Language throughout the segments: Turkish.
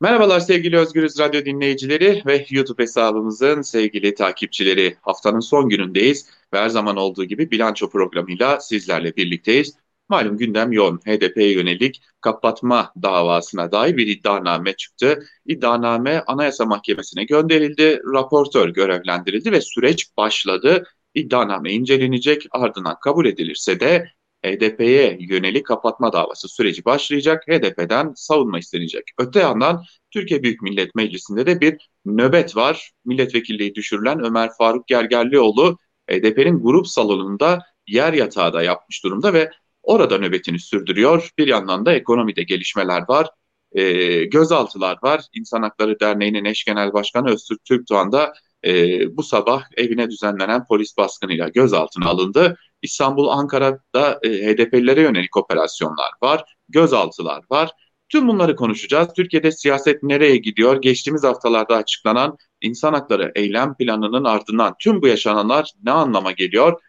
Merhabalar sevgili Özgürüz Radyo dinleyicileri ve YouTube hesabımızın sevgili takipçileri. Haftanın son günündeyiz ve her zaman olduğu gibi bilanço programıyla sizlerle birlikteyiz. Malum gündem yoğun. HDP'ye yönelik kapatma davasına dair bir iddianame çıktı. İddianame Anayasa Mahkemesi'ne gönderildi, raportör görevlendirildi ve süreç başladı. İddianame incelenecek, ardından kabul edilirse de HDP'ye yönelik kapatma davası süreci başlayacak. HDP'den savunma istenecek. Öte yandan Türkiye Büyük Millet Meclisi'nde de bir nöbet var. Milletvekilliği düşürülen Ömer Faruk Gergerlioğlu HDP'nin grup salonunda yer yatağı da yapmış durumda ve orada nöbetini sürdürüyor. Bir yandan da ekonomide gelişmeler var. E, gözaltılar var. İnsan Hakları Derneği'nin eş genel başkanı Öztürk Türkdoğan da e, bu sabah evine düzenlenen polis baskınıyla gözaltına alındı. İstanbul, Ankara'da e, HDP'lilere yönelik operasyonlar var, gözaltılar var. Tüm bunları konuşacağız. Türkiye'de siyaset nereye gidiyor? Geçtiğimiz haftalarda açıklanan insan hakları eylem planının ardından tüm bu yaşananlar ne anlama geliyor?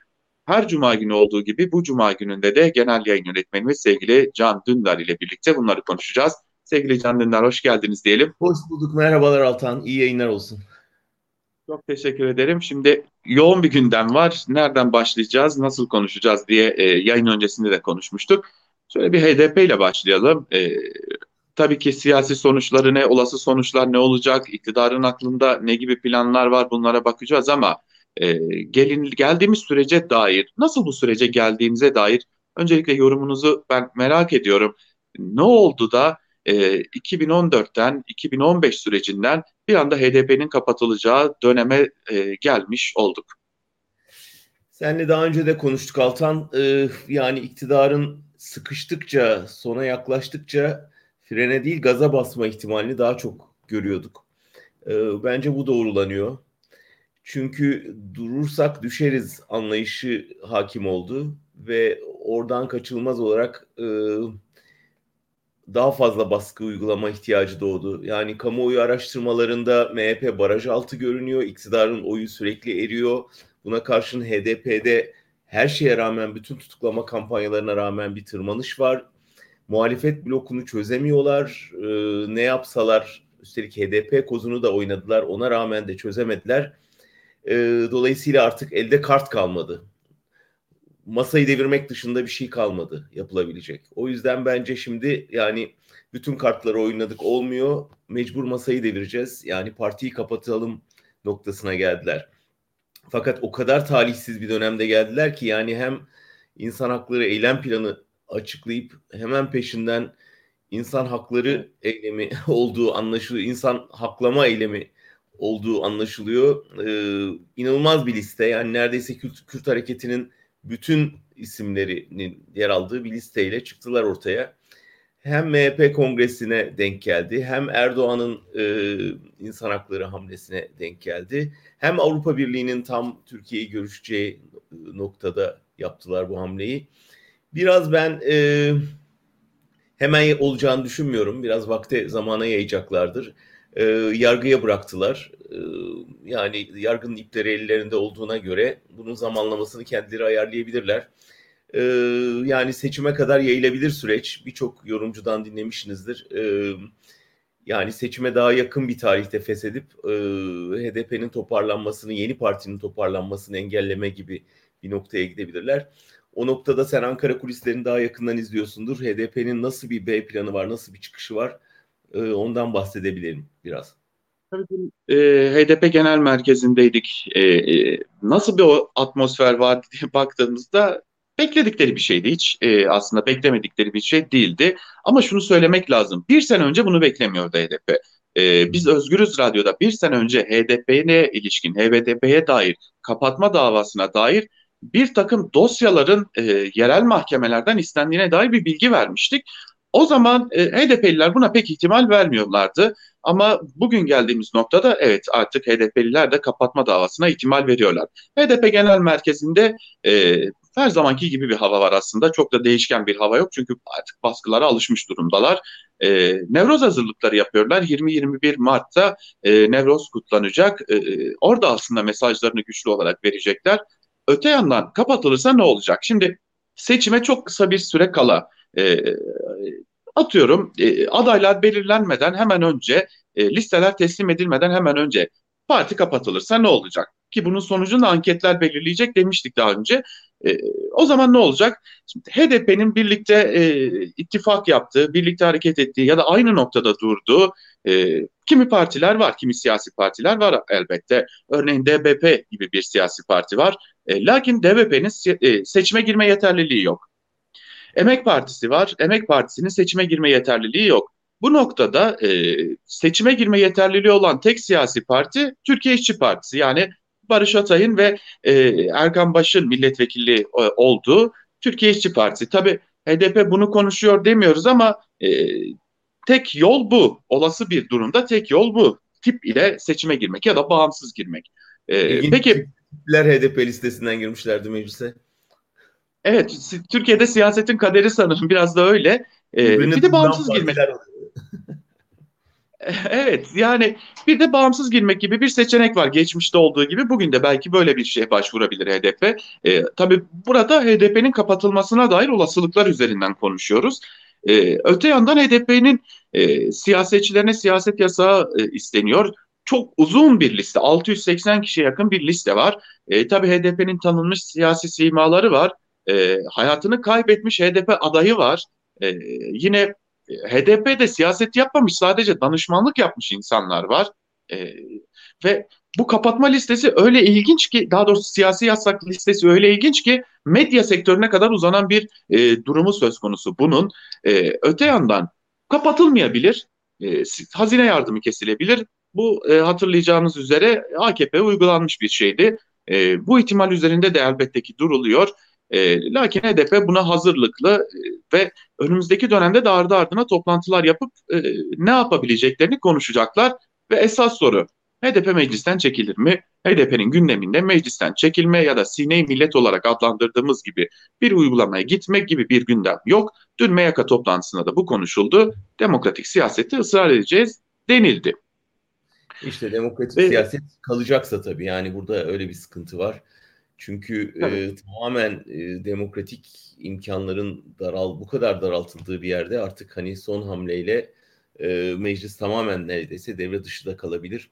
Her cuma günü olduğu gibi bu cuma gününde de genel yayın yönetmenimiz sevgili Can Dündar ile birlikte bunları konuşacağız. Sevgili Can Dündar hoş geldiniz diyelim. Hoş bulduk. Merhabalar Altan. İyi yayınlar olsun. Çok teşekkür ederim. Şimdi yoğun bir gündem var. Nereden başlayacağız, nasıl konuşacağız diye e, yayın öncesinde de konuşmuştuk. Şöyle bir HDP ile başlayalım. E, tabii ki siyasi sonuçları ne, olası sonuçlar ne olacak, iktidarın aklında ne gibi planlar var bunlara bakacağız ama e, gelin, geldiğimiz sürece dair, nasıl bu sürece geldiğimize dair öncelikle yorumunuzu ben merak ediyorum. Ne oldu da e, 2014'ten 2015 sürecinden bir anda HDP'nin kapatılacağı döneme e, gelmiş olduk. Senle daha önce de konuştuk Altan. Ee, yani iktidarın sıkıştıkça, sona yaklaştıkça frene değil gaza basma ihtimalini daha çok görüyorduk. Ee, bence bu doğrulanıyor. Çünkü durursak düşeriz anlayışı hakim oldu ve oradan kaçılmaz olarak e, daha fazla baskı uygulama ihtiyacı doğdu. Yani kamuoyu araştırmalarında MHP baraj altı görünüyor. İktidarın oyu sürekli eriyor. Buna karşın HDP'de her şeye rağmen bütün tutuklama kampanyalarına rağmen bir tırmanış var. Muhalefet blokunu çözemiyorlar. Ee, ne yapsalar üstelik HDP kozunu da oynadılar. Ona rağmen de çözemediler. Ee, dolayısıyla artık elde kart kalmadı masayı devirmek dışında bir şey kalmadı yapılabilecek. O yüzden bence şimdi yani bütün kartları oynadık olmuyor. Mecbur masayı devireceğiz. Yani partiyi kapatalım noktasına geldiler. Fakat o kadar talihsiz bir dönemde geldiler ki yani hem insan hakları eylem planı açıklayıp hemen peşinden insan hakları eylemi olduğu anlaşılıyor. İnsan haklama eylemi olduğu anlaşılıyor. Ee, inanılmaz bir liste. Yani neredeyse Kürt, Kürt hareketinin bütün isimlerinin yer aldığı bir listeyle çıktılar ortaya. Hem MHP kongresine denk geldi, hem Erdoğan'ın e, insan hakları hamlesine denk geldi. Hem Avrupa Birliği'nin tam Türkiye'yi görüşeceği noktada yaptılar bu hamleyi. Biraz ben e, hemen olacağını düşünmüyorum. Biraz vakte zamana yayacaklardır. E, yargıya bıraktılar. E, yani yargının ipleri ellerinde olduğuna göre bunun zamanlamasını kendileri ayarlayabilirler. Ee, yani seçime kadar yayılabilir süreç. Birçok yorumcudan dinlemişsinizdir. Ee, yani seçime daha yakın bir tarihte feshedip e, HDP'nin toparlanmasını, yeni partinin toparlanmasını engelleme gibi bir noktaya gidebilirler. O noktada sen Ankara kulislerini daha yakından izliyorsundur. HDP'nin nasıl bir B planı var, nasıl bir çıkışı var e, ondan bahsedebilirim biraz. Tabii e, HDP Genel Merkezi'ndeydik. E, e, nasıl bir atmosfer vardı diye baktığımızda bekledikleri bir şeydi hiç. E, aslında beklemedikleri bir şey değildi. Ama şunu söylemek lazım. Bir sene önce bunu beklemiyordu HDP. E, biz Özgürüz Radyo'da bir sene önce HDP'ye ilişkin, HDP'ye dair, kapatma davasına dair bir takım dosyaların e, yerel mahkemelerden istendiğine dair bir bilgi vermiştik. O zaman e, HDP'liler buna pek ihtimal vermiyorlardı. Ama bugün geldiğimiz noktada evet artık HDP'liler de kapatma davasına ihtimal veriyorlar. HDP Genel Merkezi'nde e, her zamanki gibi bir hava var aslında. Çok da değişken bir hava yok çünkü artık baskılara alışmış durumdalar. E, Nevroz hazırlıkları yapıyorlar. 20-21 Mart'ta e, Nevroz kutlanacak. E, orada aslında mesajlarını güçlü olarak verecekler. Öte yandan kapatılırsa ne olacak? Şimdi seçime çok kısa bir süre kala e, atıyorum e, adaylar belirlenmeden hemen önce e, listeler teslim edilmeden hemen önce parti kapatılırsa ne olacak? Ki bunun sonucunu anketler belirleyecek demiştik daha önce. E, o zaman ne olacak? Şimdi HDP'nin birlikte e, ittifak yaptığı, birlikte hareket ettiği ya da aynı noktada durduğu e, kimi partiler var, kimi siyasi partiler var elbette. Örneğin DBP gibi bir siyasi parti var. E, lakin DBP'nin e, seçime girme yeterliliği yok. Emek Partisi var. Emek Partisi'nin seçime girme yeterliliği yok. Bu noktada e, seçime girme yeterliliği olan tek siyasi parti Türkiye İşçi Partisi. Yani Barış Atay'ın ve e, Erkan Baş'ın milletvekilliği e, olduğu Türkiye İşçi Partisi. Tabii HDP bunu konuşuyor demiyoruz ama e, tek yol bu. Olası bir durumda tek yol bu. Tip ile seçime girmek ya da bağımsız girmek. E, peki tipler HDP listesinden girmişlerdi meclise. Evet, Türkiye'de siyasetin kaderi sanırım biraz da öyle. Ee, bir de bağımsız girmek. evet, yani bir de bağımsız girmek gibi bir seçenek var. Geçmişte olduğu gibi bugün de belki böyle bir şeye başvurabilir HDP. Ee, tabii burada HDP'nin kapatılmasına dair olasılıklar üzerinden konuşuyoruz. Ee, öte yandan HDP'nin e, siyasetçilerine siyaset yasağı e, isteniyor. Çok uzun bir liste, 680 kişiye yakın bir liste var. E, tabii HDP'nin tanınmış siyasi simaları var e, hayatını kaybetmiş HDP adayı var. E, yine HDP'de siyaset yapmamış sadece danışmanlık yapmış insanlar var. E, ve bu kapatma listesi öyle ilginç ki daha doğrusu siyasi yasak listesi öyle ilginç ki medya sektörüne kadar uzanan bir e, durumu söz konusu bunun. E, öte yandan kapatılmayabilir. E, hazine yardımı kesilebilir. Bu e, hatırlayacağınız üzere AKP uygulanmış bir şeydi. E, bu ihtimal üzerinde de elbette ki duruluyor. E, lakin HDP buna hazırlıklı e, ve önümüzdeki dönemde de ardı ardına toplantılar yapıp e, ne yapabileceklerini konuşacaklar. Ve esas soru HDP meclisten çekilir mi? HDP'nin gündeminde meclisten çekilme ya da sine millet olarak adlandırdığımız gibi bir uygulamaya gitmek gibi bir gündem yok. Dün MYK toplantısında da bu konuşuldu. Demokratik siyaseti ısrar edeceğiz denildi. İşte demokratik Ve, siyaset kalacaksa tabii yani burada öyle bir sıkıntı var. Çünkü e, tamamen e, demokratik imkanların daral bu kadar daraltıldığı bir yerde artık hani son hamleyle e, meclis tamamen neredeyse devre dışı da kalabilir.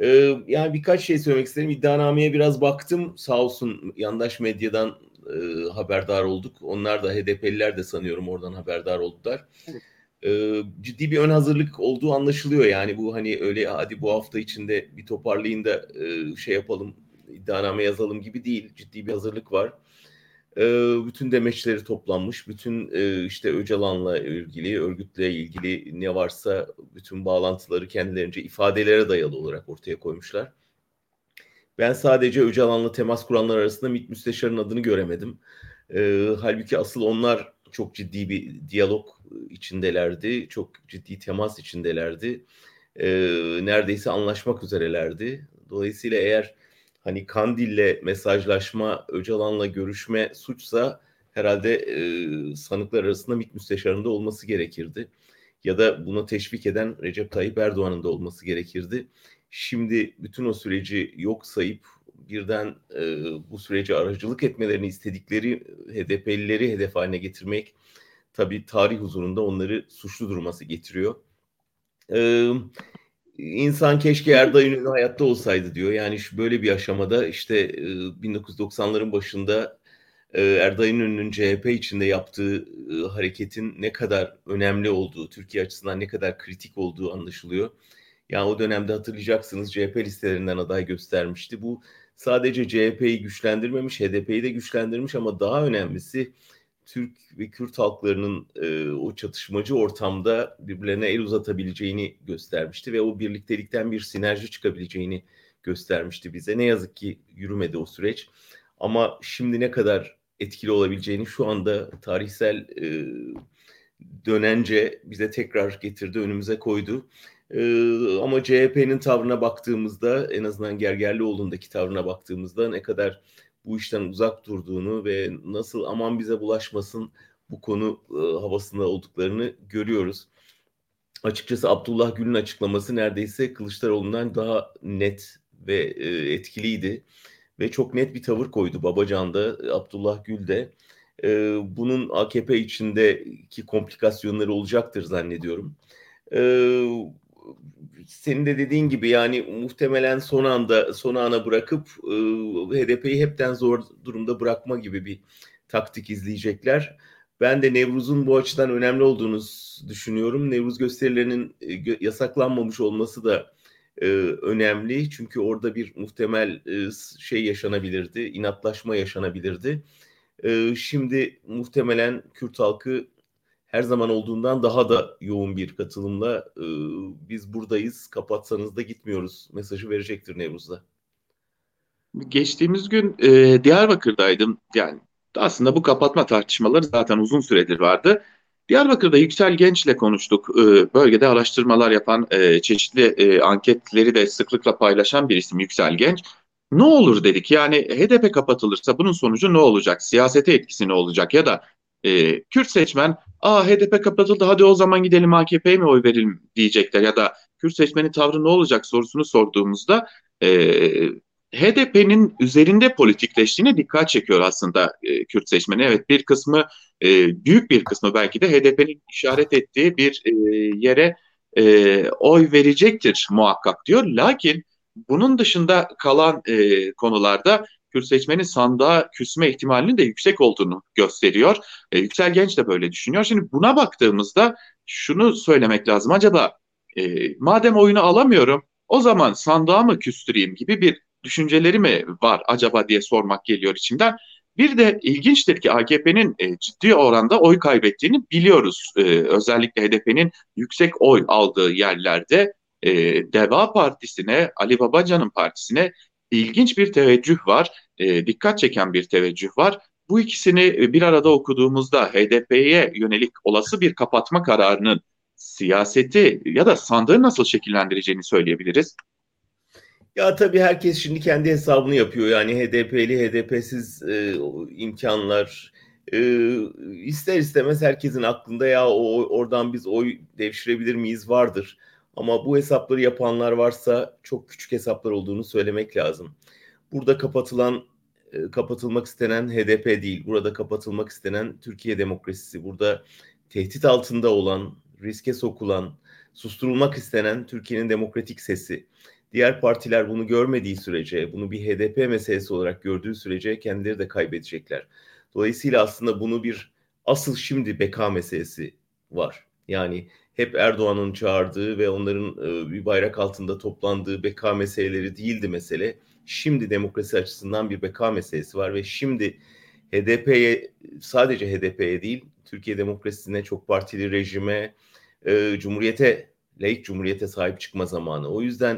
E, yani birkaç şey söylemek isterim. İddianameye biraz baktım. Sağ olsun yandaş medyadan e, haberdar olduk. Onlar da HDP'liler de sanıyorum oradan haberdar oldular. Evet. E, ciddi bir ön hazırlık olduğu anlaşılıyor. Yani bu hani öyle hadi bu hafta içinde bir toparlayın da e, şey yapalım iddianame yazalım gibi değil. Ciddi bir hazırlık var. E, bütün demeçleri toplanmış. Bütün e, işte Öcalan'la ilgili, örgütle ilgili ne varsa bütün bağlantıları kendilerince ifadelere dayalı olarak ortaya koymuşlar. Ben sadece Öcalan'la temas kuranlar arasında MİT Müsteşar'ın adını göremedim. E, halbuki asıl onlar çok ciddi bir diyalog içindelerdi. Çok ciddi temas içindelerdi. E, neredeyse anlaşmak üzerelerdi. Dolayısıyla eğer hani Kandil'le mesajlaşma, Öcalan'la görüşme suçsa herhalde e, sanıklar arasında MİT müsteşarında olması gerekirdi. Ya da bunu teşvik eden Recep Tayyip Erdoğan'ın da olması gerekirdi. Şimdi bütün o süreci yok sayıp birden e, bu sürece aracılık etmelerini istedikleri HDP'lileri hedef haline getirmek tabii tarih huzurunda onları suçlu durması getiriyor. E, İnsan keşke Erda Ünlü hayatta olsaydı diyor. Yani şu böyle bir aşamada işte 1990'ların başında Erda Ünlü'nün CHP içinde yaptığı hareketin ne kadar önemli olduğu, Türkiye açısından ne kadar kritik olduğu anlaşılıyor. Yani o dönemde hatırlayacaksınız CHP listelerinden aday göstermişti. Bu sadece CHP'yi güçlendirmemiş, HDP'yi de güçlendirmiş ama daha önemlisi Türk ve Kürt halklarının e, o çatışmacı ortamda birbirlerine el uzatabileceğini göstermişti ve o birliktelikten bir sinerji çıkabileceğini göstermişti bize. Ne yazık ki yürümedi o süreç. Ama şimdi ne kadar etkili olabileceğini şu anda tarihsel e, dönence bize tekrar getirdi, önümüze koydu. Ee, ama CHP'nin tavrına baktığımızda en azından Gergerlioğlu'ndaki tavrına baktığımızda ne kadar bu işten uzak durduğunu ve nasıl aman bize bulaşmasın bu konu e, havasında olduklarını görüyoruz. Açıkçası Abdullah Gül'ün açıklaması neredeyse Kılıçdaroğlu'ndan daha net ve e, etkiliydi ve çok net bir tavır koydu Babacan da Abdullah Gül de. E, bunun AKP içindeki komplikasyonları olacaktır zannediyorum. E, senin de dediğin gibi yani muhtemelen son anda son ana bırakıp e, HDP'yi hepten zor durumda bırakma gibi bir taktik izleyecekler. Ben de Nevruz'un bu açıdan önemli olduğunu düşünüyorum. Nevruz gösterilerinin e, yasaklanmamış olması da e, önemli. Çünkü orada bir muhtemel e, şey yaşanabilirdi, inatlaşma yaşanabilirdi. E, şimdi muhtemelen Kürt halkı her zaman olduğundan daha da yoğun bir katılımla e, biz buradayız, kapatsanız da gitmiyoruz mesajı verecektir Nevruz'da. Geçtiğimiz gün e, Diyarbakır'daydım. Yani aslında bu kapatma tartışmaları zaten uzun süredir vardı. Diyarbakır'da Yüksel Genç'le konuştuk. E, bölgede araştırmalar yapan, e, çeşitli e, anketleri de sıklıkla paylaşan bir isim Yüksel Genç. Ne olur dedik yani HDP kapatılırsa bunun sonucu ne olacak? Siyasete etkisi ne olacak? Ya da e, Kürt seçmen aa HDP kapatıldı hadi o zaman gidelim AKP'ye mi oy verelim diyecekler ya da Kürt seçmenin tavrı ne olacak sorusunu sorduğumuzda e, HDP'nin üzerinde politikleştiğine dikkat çekiyor aslında e, Kürt seçmeni. Evet bir kısmı e, büyük bir kısmı belki de HDP'nin işaret ettiği bir e, yere e, oy verecektir muhakkak diyor. Lakin bunun dışında kalan e, konularda Kürt seçmenin sandığa küsme ihtimalinin de yüksek olduğunu gösteriyor. E, Yüksel Genç de böyle düşünüyor. Şimdi buna baktığımızda şunu söylemek lazım. Acaba e, madem oyunu alamıyorum o zaman sandığa mı küstüreyim gibi bir düşünceleri mi var acaba diye sormak geliyor içimden. Bir de ilginçtir ki AKP'nin e, ciddi oranda oy kaybettiğini biliyoruz. E, özellikle HDP'nin yüksek oy aldığı yerlerde e, Deva Partisi'ne, Ali Babacan'ın partisine ilginç bir teveccüh var, e, dikkat çeken bir teveccüh var. Bu ikisini e, bir arada okuduğumuzda HDP'ye yönelik olası bir kapatma kararının siyaseti ya da sandığı nasıl şekillendireceğini söyleyebiliriz. Ya tabii herkes şimdi kendi hesabını yapıyor. Yani HDP'li, HDP'siz e, imkanlar e, ister istemez herkesin aklında ya o oradan biz oy devşirebilir miyiz vardır. Ama bu hesapları yapanlar varsa çok küçük hesaplar olduğunu söylemek lazım. Burada kapatılan e, kapatılmak istenen HDP değil. Burada kapatılmak istenen Türkiye demokrasisi. Burada tehdit altında olan, riske sokulan, susturulmak istenen Türkiye'nin demokratik sesi. Diğer partiler bunu görmediği sürece, bunu bir HDP meselesi olarak gördüğü sürece kendileri de kaybedecekler. Dolayısıyla aslında bunu bir asıl şimdi beka meselesi var. Yani hep Erdoğan'ın çağırdığı ve onların e, bir bayrak altında toplandığı beka meseleleri değildi mesele. Şimdi demokrasi açısından bir beka meselesi var ve şimdi HDP'ye sadece HDP'ye değil Türkiye demokrasisine çok partili rejime, e, cumhuriyete, laik cumhuriyete sahip çıkma zamanı. O yüzden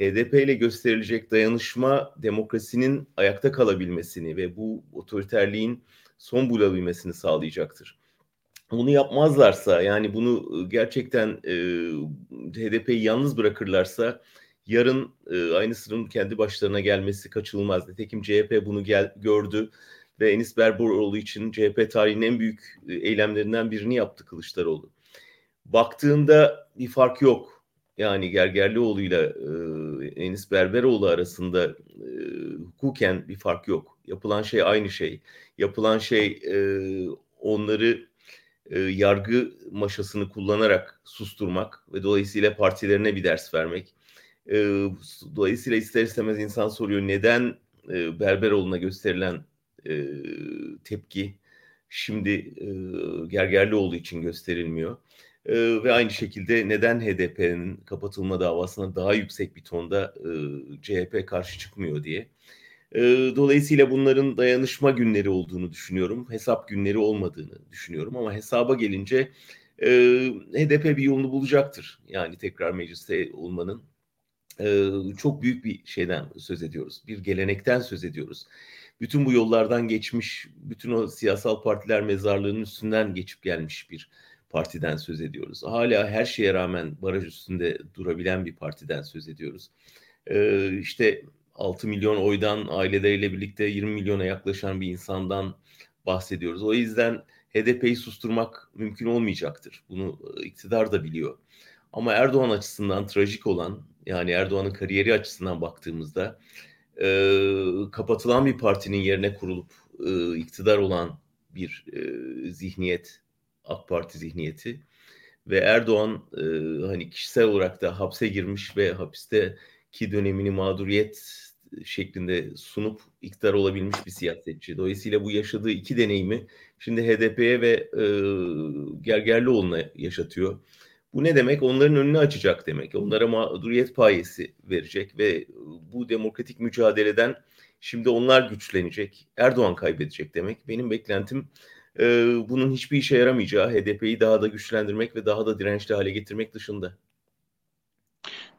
HDP ile gösterilecek dayanışma demokrasinin ayakta kalabilmesini ve bu otoriterliğin son bulabilmesini sağlayacaktır. Bunu yapmazlarsa yani bunu gerçekten e, HDP'yi yalnız bırakırlarsa yarın e, aynısının kendi başlarına gelmesi kaçınılmaz. Nitekim CHP bunu gel, gördü ve Enis Berberoğlu için CHP tarihinin en büyük eylemlerinden birini yaptı Kılıçdaroğlu. Baktığında bir fark yok yani Gergerlioğlu ile Enis Berberoğlu arasında e, hukuken bir fark yok. Yapılan şey aynı şey. Yapılan şey e, onları e, yargı maşasını kullanarak susturmak ve dolayısıyla partilerine bir ders vermek. E, dolayısıyla ister istemez insan soruyor neden e, Berberoğlu'na gösterilen e, tepki şimdi e, Gergerlioğlu için gösterilmiyor. E, ve aynı şekilde neden HDP'nin kapatılma davasına daha yüksek bir tonda e, CHP karşı çıkmıyor diye. Dolayısıyla bunların dayanışma günleri olduğunu düşünüyorum. Hesap günleri olmadığını düşünüyorum ama hesaba gelince HDP bir yolunu bulacaktır. Yani tekrar mecliste olmanın çok büyük bir şeyden söz ediyoruz. Bir gelenekten söz ediyoruz. Bütün bu yollardan geçmiş, bütün o siyasal partiler mezarlığının üstünden geçip gelmiş bir partiden söz ediyoruz. Hala her şeye rağmen baraj üstünde durabilen bir partiden söz ediyoruz. Ee, işte 6 milyon oydan aileleriyle birlikte 20 milyona yaklaşan bir insandan bahsediyoruz. O yüzden HDP'yi susturmak mümkün olmayacaktır. Bunu e, iktidar da biliyor. Ama Erdoğan açısından trajik olan yani Erdoğan'ın kariyeri açısından baktığımızda e, kapatılan bir partinin yerine kurulup e, iktidar olan bir e, zihniyet, AK Parti zihniyeti ve Erdoğan e, hani kişisel olarak da hapse girmiş ve hapisteki dönemini mağduriyet şeklinde sunup iktidar olabilmiş bir siyasetçi. Dolayısıyla bu yaşadığı iki deneyimi şimdi HDP'ye ve e, Gergerlioğlu'na yaşatıyor. Bu ne demek? Onların önünü açacak demek. Onlara mağduriyet payesi verecek ve bu demokratik mücadeleden şimdi onlar güçlenecek. Erdoğan kaybedecek demek. Benim beklentim e, bunun hiçbir işe yaramayacağı, HDP'yi daha da güçlendirmek ve daha da dirençli hale getirmek dışında.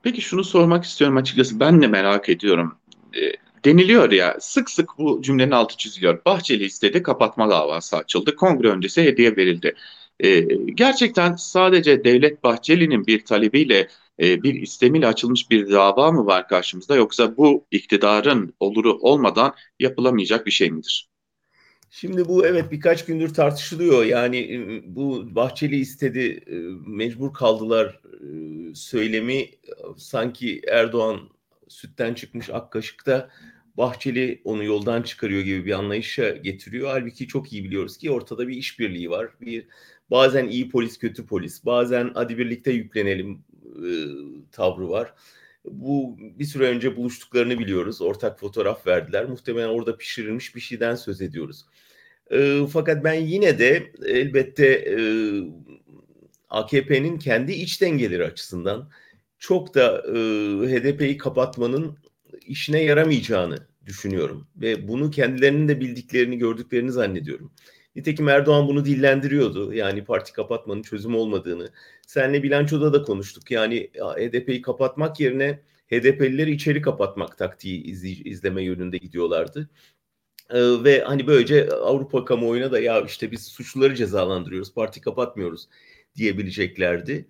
Peki şunu sormak istiyorum açıkçası ben de merak ediyorum. E, deniliyor ya sık sık bu cümlenin altı çiziliyor. Bahçeli istedi kapatma davası açıldı. Kongre öncesi hediye verildi. E, gerçekten sadece Devlet Bahçeli'nin bir talebiyle e, bir istemiyle açılmış bir dava mı var karşımızda yoksa bu iktidarın oluru olmadan yapılamayacak bir şey midir? Şimdi bu evet birkaç gündür tartışılıyor. Yani bu Bahçeli istedi, mecbur kaldılar söylemi sanki Erdoğan sütten çıkmış ak kaşıkta Bahçeli onu yoldan çıkarıyor gibi bir anlayışa getiriyor. Halbuki çok iyi biliyoruz ki ortada bir işbirliği var. Bir bazen iyi polis kötü polis, bazen hadi birlikte yüklenelim e, tavrı var. Bu bir süre önce buluştuklarını biliyoruz. Ortak fotoğraf verdiler. Muhtemelen orada pişirilmiş bir şeyden söz ediyoruz. E, fakat ben yine de elbette e, AKP'nin kendi iç dengeleri açısından çok da e, HDP'yi kapatmanın işine yaramayacağını düşünüyorum. Ve bunu kendilerinin de bildiklerini, gördüklerini zannediyorum. Nitekim Erdoğan bunu dillendiriyordu. Yani parti kapatmanın çözüm olmadığını. Senle bilançoda da konuştuk. Yani HDP'yi kapatmak yerine HDP'lileri içeri kapatmak taktiği izleme yönünde gidiyorlardı. Ee, ve hani böylece Avrupa kamuoyuna da ya işte biz suçluları cezalandırıyoruz, parti kapatmıyoruz diyebileceklerdi.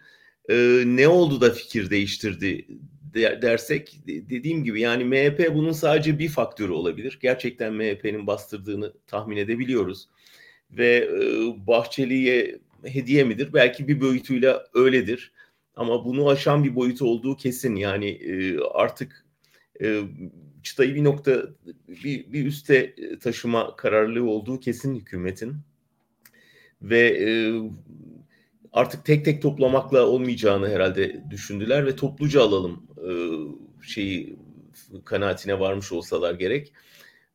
Ee, ne oldu da fikir değiştirdi dersek dediğim gibi yani MHP bunun sadece bir faktörü olabilir. Gerçekten MHP'nin bastırdığını tahmin edebiliyoruz. Ve e, Bahçeli'ye hediye midir? Belki bir boyutuyla öyledir. Ama bunu aşan bir boyutu olduğu kesin. Yani e, artık e, çıtayı bir nokta bir, bir üste taşıma kararlılığı olduğu kesin hükümetin. Ve e, artık tek tek toplamakla olmayacağını herhalde düşündüler ve topluca alalım e, şeyi kanaatine varmış olsalar gerek.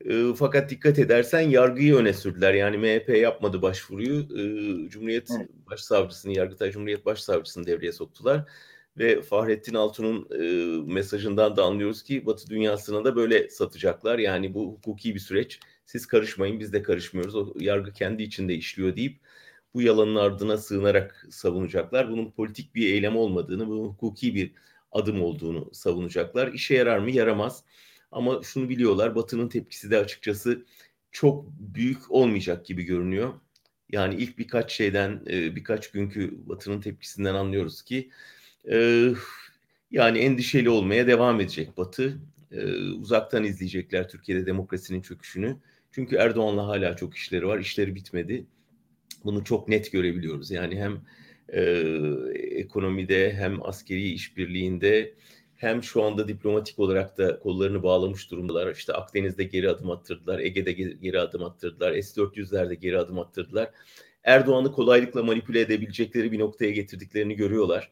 E, fakat dikkat edersen yargıyı öne sürdüler. Yani MHP yapmadı başvuruyu. E, Cumhuriyet evet. Başsavcısını, Yargıtay Cumhuriyet Başsavcısını devreye soktular. Ve Fahrettin Altun'un e, mesajından da anlıyoruz ki Batı dünyasına da böyle satacaklar. Yani bu hukuki bir süreç. Siz karışmayın, biz de karışmıyoruz. O yargı kendi içinde işliyor deyip bu yalanın ardına sığınarak savunacaklar. Bunun politik bir eylem olmadığını, bu hukuki bir adım olduğunu savunacaklar. İşe yarar mı? Yaramaz. Ama şunu biliyorlar, Batı'nın tepkisi de açıkçası çok büyük olmayacak gibi görünüyor. Yani ilk birkaç şeyden, e, birkaç günkü Batı'nın tepkisinden anlıyoruz ki e, yani endişeli olmaya devam edecek Batı. E, uzaktan izleyecekler Türkiye'de demokrasinin çöküşünü. Çünkü Erdoğan'la hala çok işleri var, işleri bitmedi. Bunu çok net görebiliyoruz. Yani hem e, ekonomide hem askeri işbirliğinde hem şu anda diplomatik olarak da kollarını bağlamış durumdalar. İşte Akdeniz'de geri adım attırdılar, Ege'de geri adım attırdılar, S-400'lerde geri adım attırdılar. Erdoğan'ı kolaylıkla manipüle edebilecekleri bir noktaya getirdiklerini görüyorlar.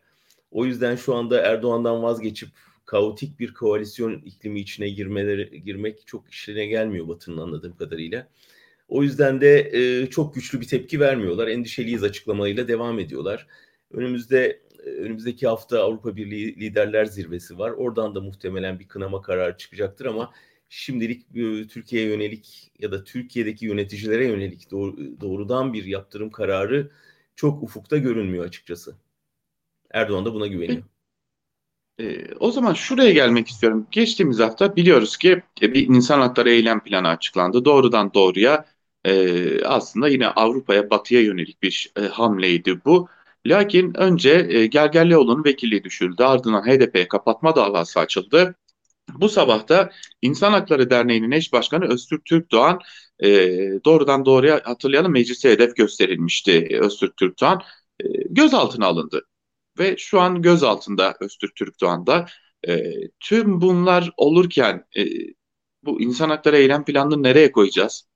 O yüzden şu anda Erdoğan'dan vazgeçip kaotik bir koalisyon iklimi içine girmeleri girmek çok işine gelmiyor Batı'nın anladığım kadarıyla. O yüzden de e, çok güçlü bir tepki vermiyorlar. Endişeliyiz açıklamalarıyla devam ediyorlar. Önümüzde önümüzdeki hafta Avrupa Birliği Liderler Zirvesi var. Oradan da muhtemelen bir kınama kararı çıkacaktır ama şimdilik e, Türkiye'ye yönelik ya da Türkiye'deki yöneticilere yönelik doğru, doğrudan bir yaptırım kararı çok ufukta görünmüyor açıkçası. Erdoğan da buna güveniyor. E, o zaman şuraya gelmek istiyorum. Geçtiğimiz hafta biliyoruz ki e, bir insan hakları eylem planı açıklandı. Doğrudan doğruya e, aslında yine Avrupa'ya, Batı'ya yönelik bir e, hamleydi bu. Lakin önce e, Gergerlioğlu'nun vekilliği düşürdü. Ardından HDP kapatma davası açıldı. Bu sabah da İnsan Hakları Derneği'nin eş başkanı Öztürk Türkdoğan e, doğrudan doğruya hatırlayalım meclise hedef gösterilmişti Öztürk Türkdoğan. E, gözaltına alındı ve şu an gözaltında Öztürk Türkdoğan'da. E, tüm bunlar olurken e, bu insan hakları eylem planını nereye koyacağız?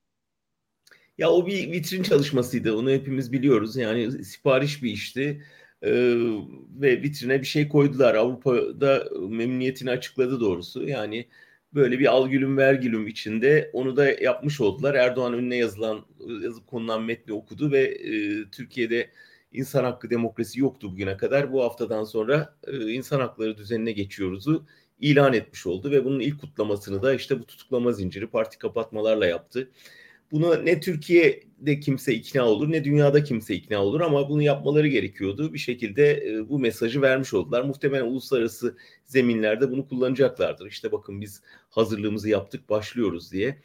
Ya o bir vitrin çalışmasıydı. Onu hepimiz biliyoruz. Yani sipariş bir işti. Ee, ve vitrine bir şey koydular. Avrupa'da memnuniyetini açıkladı doğrusu. Yani böyle bir al gülüm ver gülüm içinde onu da yapmış oldular. Erdoğan önüne yazılan yazıp konulan metni okudu ve e, Türkiye'de insan hakkı demokrasi yoktu bugüne kadar. Bu haftadan sonra e, insan hakları düzenine geçiyoruzu ilan etmiş oldu ve bunun ilk kutlamasını da işte bu tutuklama zinciri parti kapatmalarla yaptı. Buna ne Türkiye'de kimse ikna olur ne dünyada kimse ikna olur ama bunu yapmaları gerekiyordu. Bir şekilde e, bu mesajı vermiş oldular. Muhtemelen uluslararası zeminlerde bunu kullanacaklardır. İşte bakın biz hazırlığımızı yaptık başlıyoruz diye.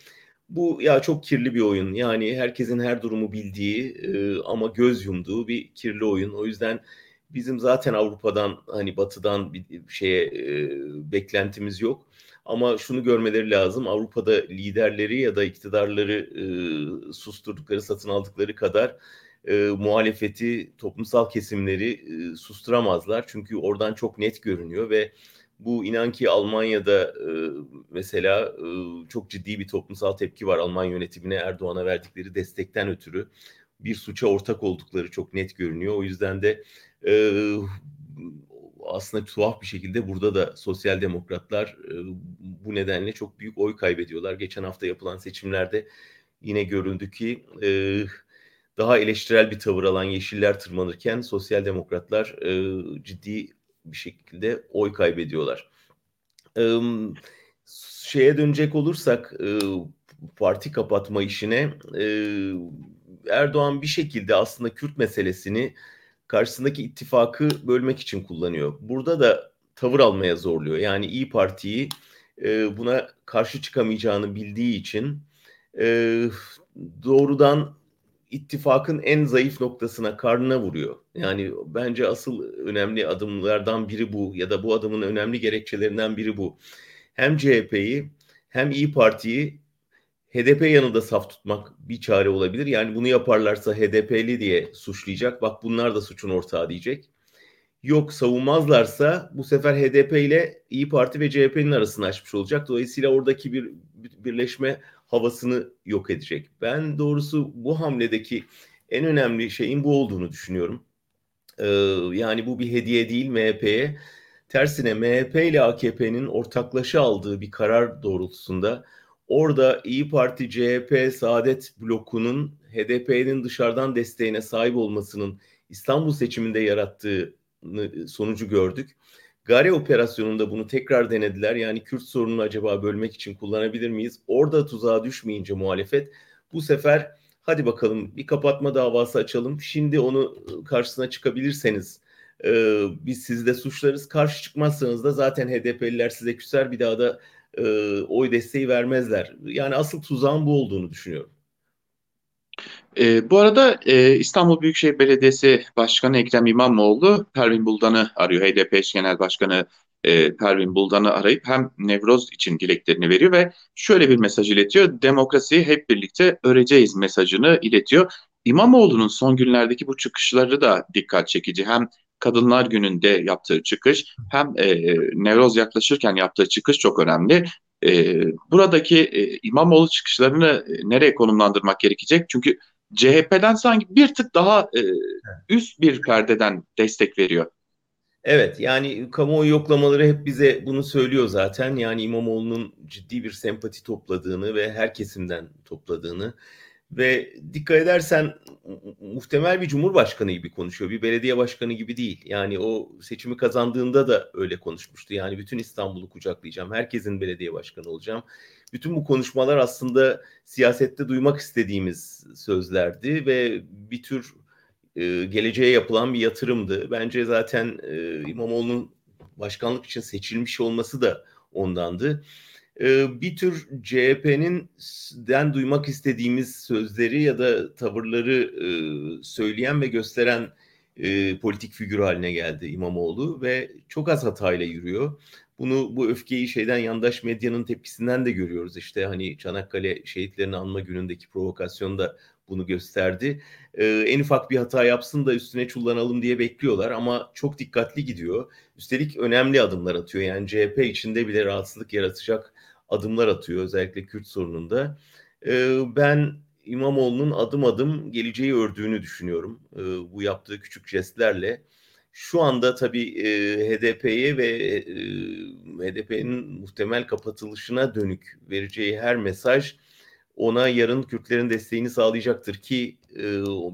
Bu ya çok kirli bir oyun. Yani herkesin her durumu bildiği e, ama göz yumduğu bir kirli oyun. O yüzden bizim zaten Avrupa'dan hani batıdan bir şeye e, beklentimiz yok. Ama şunu görmeleri lazım. Avrupa'da liderleri ya da iktidarları e, susturdukları, satın aldıkları kadar e, muhalefeti, toplumsal kesimleri e, susturamazlar. Çünkü oradan çok net görünüyor ve bu inan ki Almanya'da e, mesela e, çok ciddi bir toplumsal tepki var Alman yönetimine Erdoğan'a verdikleri destekten ötürü bir suça ortak oldukları çok net görünüyor. O yüzden de e, aslında tuhaf bir şekilde burada da sosyal demokratlar e, bu nedenle çok büyük oy kaybediyorlar. Geçen hafta yapılan seçimlerde yine görüldü ki e, daha eleştirel bir tavır alan yeşiller tırmanırken sosyal demokratlar e, ciddi bir şekilde oy kaybediyorlar. Şeye dönecek olursak parti kapatma işine Erdoğan bir şekilde aslında Kürt meselesini karşısındaki ittifakı bölmek için kullanıyor. Burada da tavır almaya zorluyor. Yani İyi Parti'yi e, buna karşı çıkamayacağını bildiği için e, doğrudan ittifakın en zayıf noktasına karnına vuruyor. Yani bence asıl önemli adımlardan biri bu ya da bu adımın önemli gerekçelerinden biri bu. Hem CHP'yi hem İyi Parti'yi HDP yanında saf tutmak bir çare olabilir. Yani bunu yaparlarsa HDP'li diye suçlayacak. Bak bunlar da suçun ortağı diyecek. Yok savunmazlarsa bu sefer HDP ile İyi Parti ve CHP'nin arasını açmış olacak. Dolayısıyla oradaki bir birleşme havasını yok edecek. Ben doğrusu bu hamledeki en önemli şeyin bu olduğunu düşünüyorum. Ee, yani bu bir hediye değil MHP'ye. Tersine MHP ile AKP'nin ortaklaşa aldığı bir karar doğrultusunda Orada İyi Parti, CHP, Saadet blokunun HDP'nin dışarıdan desteğine sahip olmasının İstanbul seçiminde yarattığı sonucu gördük. Gare operasyonunda bunu tekrar denediler. Yani Kürt sorununu acaba bölmek için kullanabilir miyiz? Orada tuzağa düşmeyince muhalefet bu sefer hadi bakalım bir kapatma davası açalım. Şimdi onu karşısına çıkabilirseniz e, biz sizi de suçlarız. Karşı çıkmazsanız da zaten HDP'liler size küser bir daha da e, oy desteği vermezler. Yani asıl tuzağın bu olduğunu düşünüyorum. E, bu arada e, İstanbul Büyükşehir Belediyesi Başkanı Ekrem İmamoğlu Pervin Buldan'ı arıyor. HDP genel başkanı e, Pervin Buldan'ı arayıp hem Nevroz için dileklerini veriyor ve şöyle bir mesaj iletiyor. Demokrasiyi hep birlikte öreceğiz mesajını iletiyor. İmamoğlu'nun son günlerdeki bu çıkışları da dikkat çekici. Hem Kadınlar Günü'nde yaptığı çıkış hem e, Nevroz yaklaşırken yaptığı çıkış çok önemli. E, buradaki e, İmamoğlu çıkışlarını e, nereye konumlandırmak gerekecek? Çünkü CHP'den sanki bir tık daha e, üst bir perdeden destek veriyor. Evet yani kamuoyu yoklamaları hep bize bunu söylüyor zaten. Yani İmamoğlu'nun ciddi bir sempati topladığını ve her kesimden topladığını ve dikkat edersen muhtemel bir cumhurbaşkanı gibi konuşuyor. Bir belediye başkanı gibi değil. Yani o seçimi kazandığında da öyle konuşmuştu. Yani bütün İstanbul'u kucaklayacağım. Herkesin belediye başkanı olacağım. Bütün bu konuşmalar aslında siyasette duymak istediğimiz sözlerdi ve bir tür e, geleceğe yapılan bir yatırımdı. Bence zaten e, İmamoğlu'nun başkanlık için seçilmiş olması da ondandı. Ee, bir tür CHP'nin den duymak istediğimiz sözleri ya da tavırları e, söyleyen ve gösteren e, politik figür haline geldi İmamoğlu ve çok az hatayla yürüyor. Bunu bu öfkeyi şeyden yandaş medyanın tepkisinden de görüyoruz. İşte hani Çanakkale şehitlerini anma günündeki provokasyonda bunu gösterdi. Ee, en ufak bir hata yapsın da üstüne çullanalım diye bekliyorlar ama çok dikkatli gidiyor. Üstelik önemli adımlar atıyor. Yani CHP içinde bile rahatsızlık yaratacak adımlar atıyor özellikle Kürt sorununda. Ee, ben İmamoğlu'nun adım adım geleceği ördüğünü düşünüyorum. E, bu yaptığı küçük jestlerle. Şu anda tabii e, HDP'ye ve e, HDP'nin muhtemel kapatılışına dönük vereceği her mesaj ona yarın Kürtlerin desteğini sağlayacaktır ki e,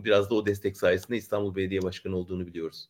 biraz da o destek sayesinde İstanbul Belediye Başkanı olduğunu biliyoruz.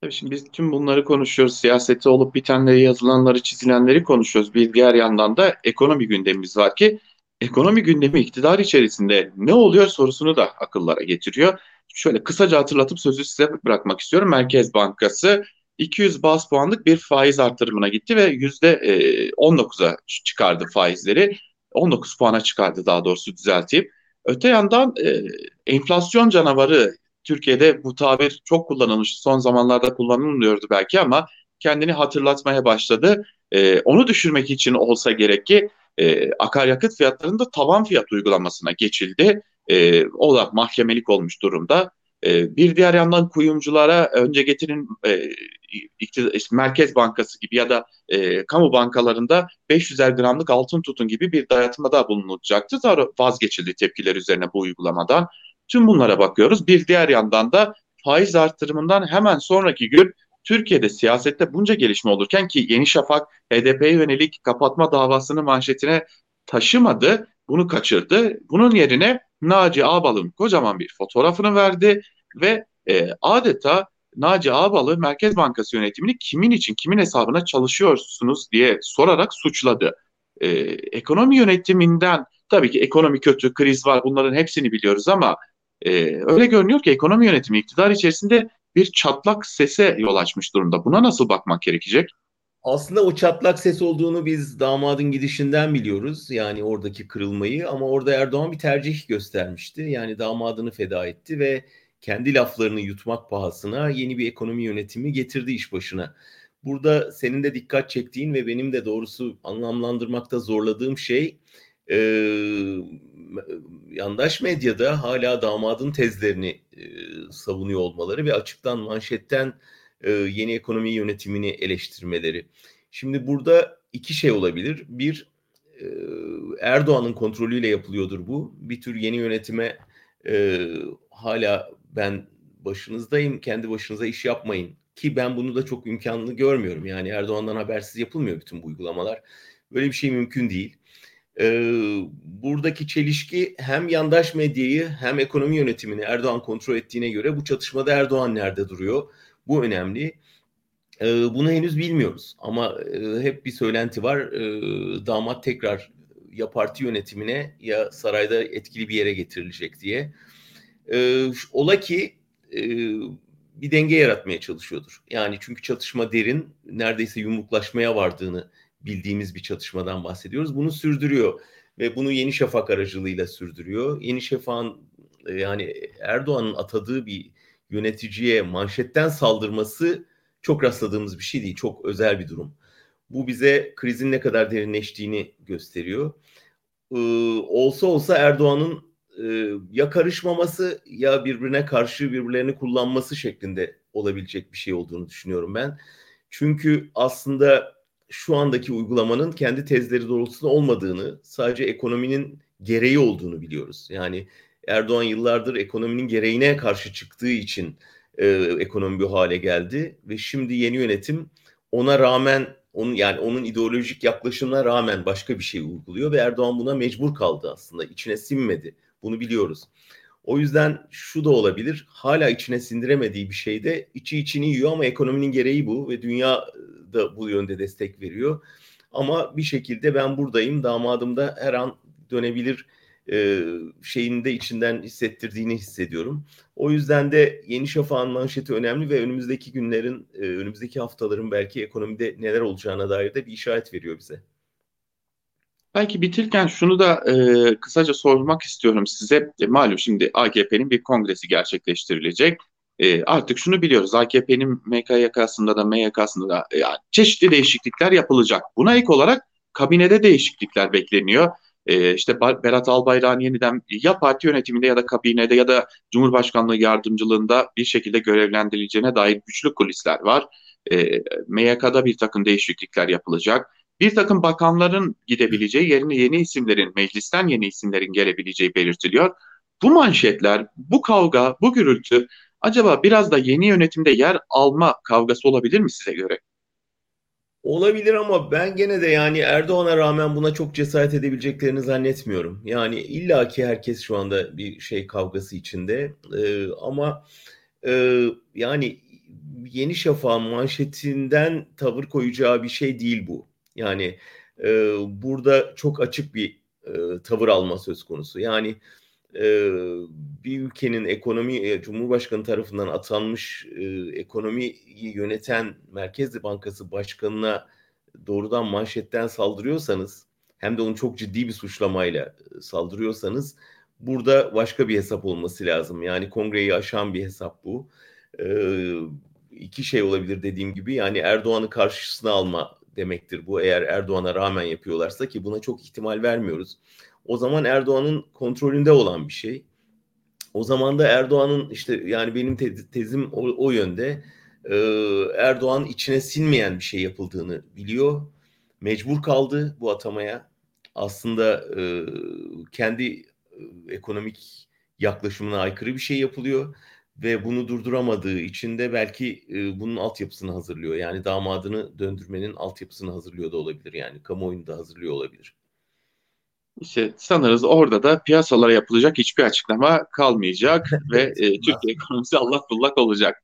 Tabii şimdi biz tüm bunları konuşuyoruz. Siyasette olup bitenleri, yazılanları, çizilenleri konuşuyoruz. Bir diğer yandan da ekonomi gündemimiz var ki ekonomi gündemi iktidar içerisinde ne oluyor sorusunu da akıllara getiriyor. Şöyle kısaca hatırlatıp sözü size bırakmak istiyorum. Merkez Bankası 200 bas puanlık bir faiz artırımına gitti ve %19'a çıkardı faizleri. 19 puana çıkardı daha doğrusu düzelteyim. Öte yandan e, enflasyon canavarı Türkiye'de bu tabir çok kullanılmış. Son zamanlarda kullanılmıyordu belki ama kendini hatırlatmaya başladı. E, onu düşürmek için olsa gerek ki e, akaryakıt fiyatlarında tavan fiyat uygulamasına geçildi. E, o da mahkemelik olmuş durumda. E, bir diğer yandan kuyumculara önce getirin e, işte Merkez Bankası gibi ya da e, kamu bankalarında 500'er gramlık altın tutun gibi bir dayatmada bulunulacaktı. Sonra vazgeçildi tepkiler üzerine bu uygulamadan. Tüm bunlara bakıyoruz. Bir diğer yandan da faiz artırımından hemen sonraki gün Türkiye'de siyasette bunca gelişme olurken ki Yeni Şafak HDP'ye yönelik kapatma davasını manşetine taşımadı. Bunu kaçırdı. Bunun yerine Naci Ağbal'ın kocaman bir fotoğrafını verdi ve e, adeta Naci Ağbal'ı Merkez Bankası yönetimini kimin için, kimin hesabına çalışıyorsunuz diye sorarak suçladı. E, ekonomi yönetiminden tabii ki ekonomi kötü, kriz var bunların hepsini biliyoruz ama e, öyle görünüyor ki ekonomi yönetimi iktidar içerisinde bir çatlak sese yol açmış durumda. Buna nasıl bakmak gerekecek? Aslında o çatlak ses olduğunu biz damadın gidişinden biliyoruz. Yani oradaki kırılmayı ama orada Erdoğan bir tercih göstermişti. Yani damadını feda etti ve kendi laflarını yutmak pahasına yeni bir ekonomi yönetimi getirdi iş başına. Burada senin de dikkat çektiğin ve benim de doğrusu anlamlandırmakta zorladığım şey e, yandaş medyada hala damadın tezlerini e, savunuyor olmaları ve açıktan manşetten e, yeni ekonomi yönetimini eleştirmeleri. Şimdi burada iki şey olabilir. Bir e, Erdoğan'ın kontrolüyle yapılıyordur bu. Bir tür yeni yönetime e, hala ben başınızdayım, kendi başınıza iş yapmayın. Ki ben bunu da çok imkanlı görmüyorum. Yani Erdoğan'dan habersiz yapılmıyor bütün bu uygulamalar. Böyle bir şey mümkün değil. Ee, buradaki çelişki hem yandaş medyayı hem ekonomi yönetimini Erdoğan kontrol ettiğine göre bu çatışmada Erdoğan nerede duruyor? Bu önemli. Ee, bunu henüz bilmiyoruz ama e, hep bir söylenti var. Ee, damat tekrar ya parti yönetimine ya sarayda etkili bir yere getirilecek diye. Ee, ola ki e, bir denge yaratmaya çalışıyordur. Yani çünkü çatışma derin, neredeyse yumruklaşmaya vardığını bildiğimiz bir çatışmadan bahsediyoruz. Bunu sürdürüyor ve bunu Yeni Şafak aracılığıyla sürdürüyor. Yeni Şafak'ın e, yani Erdoğan'ın atadığı bir yöneticiye manşetten saldırması çok rastladığımız bir şey değil. Çok özel bir durum. Bu bize krizin ne kadar derinleştiğini gösteriyor. Ee, olsa olsa Erdoğan'ın e, ya karışmaması ya birbirine karşı birbirlerini kullanması şeklinde olabilecek bir şey olduğunu düşünüyorum ben. Çünkü aslında şu andaki uygulamanın kendi tezleri doğrultusunda olmadığını, sadece ekonominin gereği olduğunu biliyoruz. Yani Erdoğan yıllardır ekonominin gereğine karşı çıktığı için e, ekonomi bu hale geldi ve şimdi yeni yönetim ona rağmen onun yani onun ideolojik yaklaşımına rağmen başka bir şey uyguluyor ve Erdoğan buna mecbur kaldı aslında. içine sinmedi. Bunu biliyoruz. O yüzden şu da olabilir. Hala içine sindiremediği bir şeyde içi içini yiyor ama ekonominin gereği bu ve dünya da bu yönde destek veriyor. Ama bir şekilde ben buradayım. Damadım da her an dönebilir e, şeyini de içinden hissettirdiğini hissediyorum. O yüzden de Yeni Şafak'ın manşeti önemli ve önümüzdeki günlerin, e, önümüzdeki haftaların belki ekonomide neler olacağına dair de bir işaret veriyor bize. Belki bitirken şunu da e, kısaca sormak istiyorum size. E, malum şimdi AKP'nin bir kongresi gerçekleştirilecek. E, artık şunu biliyoruz. AKP'nin MKYK'sında da MYK'sında da e, yani çeşitli değişiklikler yapılacak. Buna ilk olarak kabinede değişiklikler bekleniyor. E, işte Berat Albayrak'ın yeniden ya parti yönetiminde ya da kabinede ya da Cumhurbaşkanlığı yardımcılığında bir şekilde görevlendirileceğine dair güçlü kulisler var. E, MYK'da bir takım değişiklikler yapılacak. Bir takım bakanların gidebileceği, yerine yeni isimlerin, meclisten yeni isimlerin gelebileceği belirtiliyor. Bu manşetler, bu kavga, bu gürültü acaba biraz da yeni yönetimde yer alma kavgası olabilir mi size göre? Olabilir ama ben gene de yani Erdoğan'a rağmen buna çok cesaret edebileceklerini zannetmiyorum. Yani illaki herkes şu anda bir şey kavgası içinde. Ee, ama e, yani Yeni Şafak'ın manşetinden tavır koyacağı bir şey değil bu. Yani e, burada çok açık bir e, tavır alma söz konusu. Yani e, bir ülkenin ekonomi Cumhurbaşkanı tarafından atanmış e, ekonomiyi yöneten Merkez Bankası Başkanı'na doğrudan manşetten saldırıyorsanız hem de onu çok ciddi bir suçlamayla saldırıyorsanız burada başka bir hesap olması lazım. Yani kongreyi aşan bir hesap bu. Ee, iki şey olabilir dediğim gibi yani Erdoğan'ı karşısına alma demektir bu eğer Erdoğan'a rağmen yapıyorlarsa ki buna çok ihtimal vermiyoruz. O zaman Erdoğan'ın kontrolünde olan bir şey. O zaman da Erdoğan'ın işte yani benim te- tezim o, o yönde ee, Erdoğan içine sinmeyen bir şey yapıldığını biliyor. Mecbur kaldı bu atamaya. Aslında e, kendi e, ekonomik yaklaşımına aykırı bir şey yapılıyor ve bunu durduramadığı için de belki e, bunun altyapısını hazırlıyor. Yani damadını döndürmenin altyapısını hazırlıyor da olabilir. Yani kamuoyunu da hazırlıyor olabilir. İşte sanırız orada da piyasalara yapılacak hiçbir açıklama kalmayacak ve e, Türkiye ekonomisi allak bullak olacak.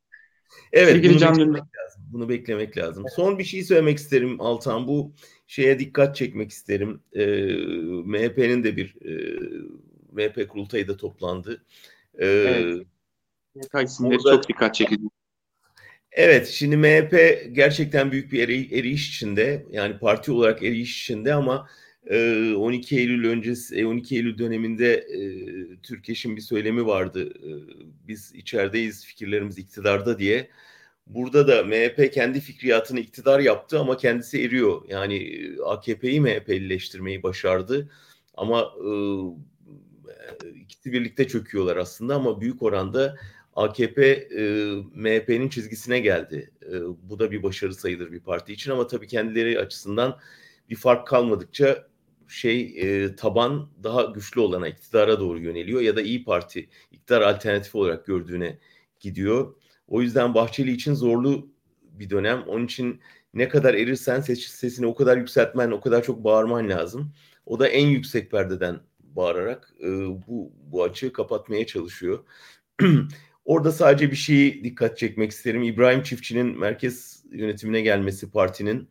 Evet, Sevgili bunu Can beklemek lazım. Bunu beklemek lazım. Son bir şey söylemek isterim Altan. Bu şeye dikkat çekmek isterim. E, MHP'nin de bir e, MHP kurultayı da toplandı. E, evet. MHP isimleri orada, çok dikkat çekici. Evet, şimdi MHP gerçekten büyük bir eri, eriyiş içinde. Yani parti olarak eriyiş içinde ama 12 Eylül öncesi 12 Eylül döneminde e, Türkeş'in bir söylemi vardı. biz içerideyiz, fikirlerimiz iktidarda diye. Burada da MHP kendi fikriyatını iktidar yaptı ama kendisi eriyor. Yani AKP'yi MHP'lileştirmeyi başardı. Ama ikisi birlikte çöküyorlar aslında ama büyük oranda AKP e, MHP'nin çizgisine geldi. E, bu da bir başarı sayılır bir parti için ama tabii kendileri açısından bir fark kalmadıkça şey e, taban daha güçlü olana iktidara doğru yöneliyor ya da İyi Parti iktidar alternatifi olarak gördüğüne gidiyor. O yüzden Bahçeli için zorlu bir dönem. Onun için ne kadar erirsen ses, sesini o kadar yükseltmen, o kadar çok bağırman lazım. O da en yüksek perdeden bağırarak e, bu bu açığı kapatmaya çalışıyor. Orada sadece bir şeyi dikkat çekmek isterim. İbrahim Çiftçi'nin merkez yönetimine gelmesi partinin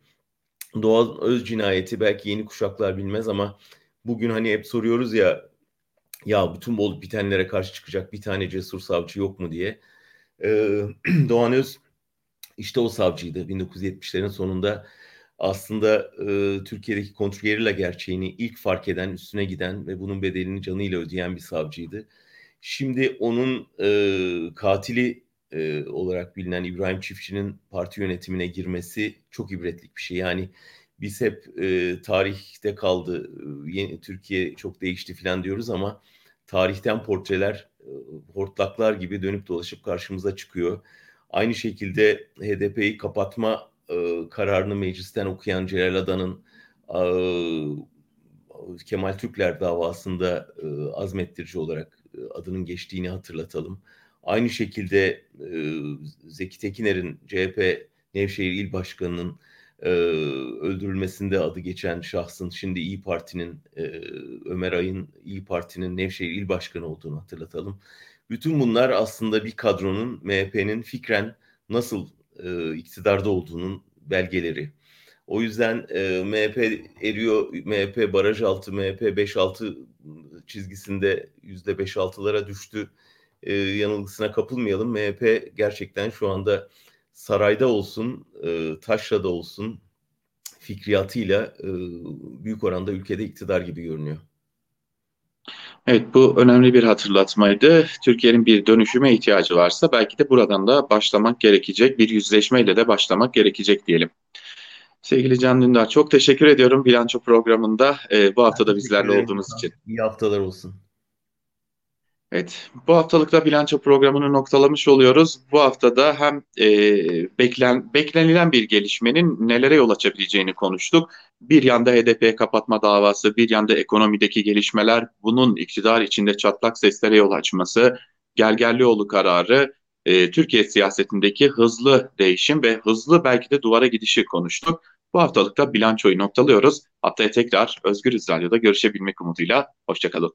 Doğal öz cinayeti belki yeni kuşaklar bilmez ama bugün hani hep soruyoruz ya ya bütün olup bitenlere karşı çıkacak bir tane cesur savcı yok mu diye. Ee, Doğan Öz işte o savcıydı 1970'lerin sonunda aslında e, Türkiye'deki kontrgerilla gerçeğini ilk fark eden, üstüne giden ve bunun bedelini canıyla ödeyen bir savcıydı. Şimdi onun e, katili e, olarak bilinen İbrahim Çiftçi'nin parti yönetimine girmesi çok ibretlik bir şey. Yani biz hep e, tarihte kaldı, yeni, Türkiye çok değişti falan diyoruz ama tarihten portreler e, hortlaklar gibi dönüp dolaşıp karşımıza çıkıyor. Aynı şekilde HDP'yi kapatma e, kararını meclisten okuyan Celal Adan'ın e, Kemal Türkler davasında e, azmettirici olarak adının geçtiğini hatırlatalım. Aynı şekilde e, Zeki Tekiner'in CHP Nevşehir İl Başkanı'nın e, öldürülmesinde adı geçen şahsın şimdi İyi Parti'nin e, Ömer Ay'ın İyi Parti'nin Nevşehir İl Başkanı olduğunu hatırlatalım. Bütün bunlar aslında bir kadronun MHP'nin fikren nasıl e, iktidarda olduğunun belgeleri. O yüzden e, MHP eriyor, MHP baraj altı, MHP 5-6 çizgisinde %5-6'lara düştü e, yanılgısına kapılmayalım. MHP gerçekten şu anda sarayda olsun, e, taşrada olsun fikriyatıyla e, büyük oranda ülkede iktidar gibi görünüyor. Evet bu önemli bir hatırlatmaydı. Türkiye'nin bir dönüşüme ihtiyacı varsa belki de buradan da başlamak gerekecek. Bir yüzleşmeyle de başlamak gerekecek diyelim. Sevgili Can Dündar çok teşekkür ediyorum bilanço programında e, bu hafta da bizlerle olduğunuz için. İyi haftalar olsun. Evet, bu haftalıkta bilanço programını noktalamış oluyoruz. Bu haftada hem e, beklen, beklenilen bir gelişmenin nelere yol açabileceğini konuştuk. Bir yanda HDP kapatma davası, bir yanda ekonomideki gelişmeler, bunun iktidar içinde çatlak seslere yol açması, Gergerlioğlu kararı, e, Türkiye siyasetindeki hızlı değişim ve hızlı belki de duvara gidişi konuştuk. Bu haftalıkta bilançoyu noktalıyoruz. Haftaya tekrar Özgür Radyo'da görüşebilmek umuduyla. Hoşçakalın.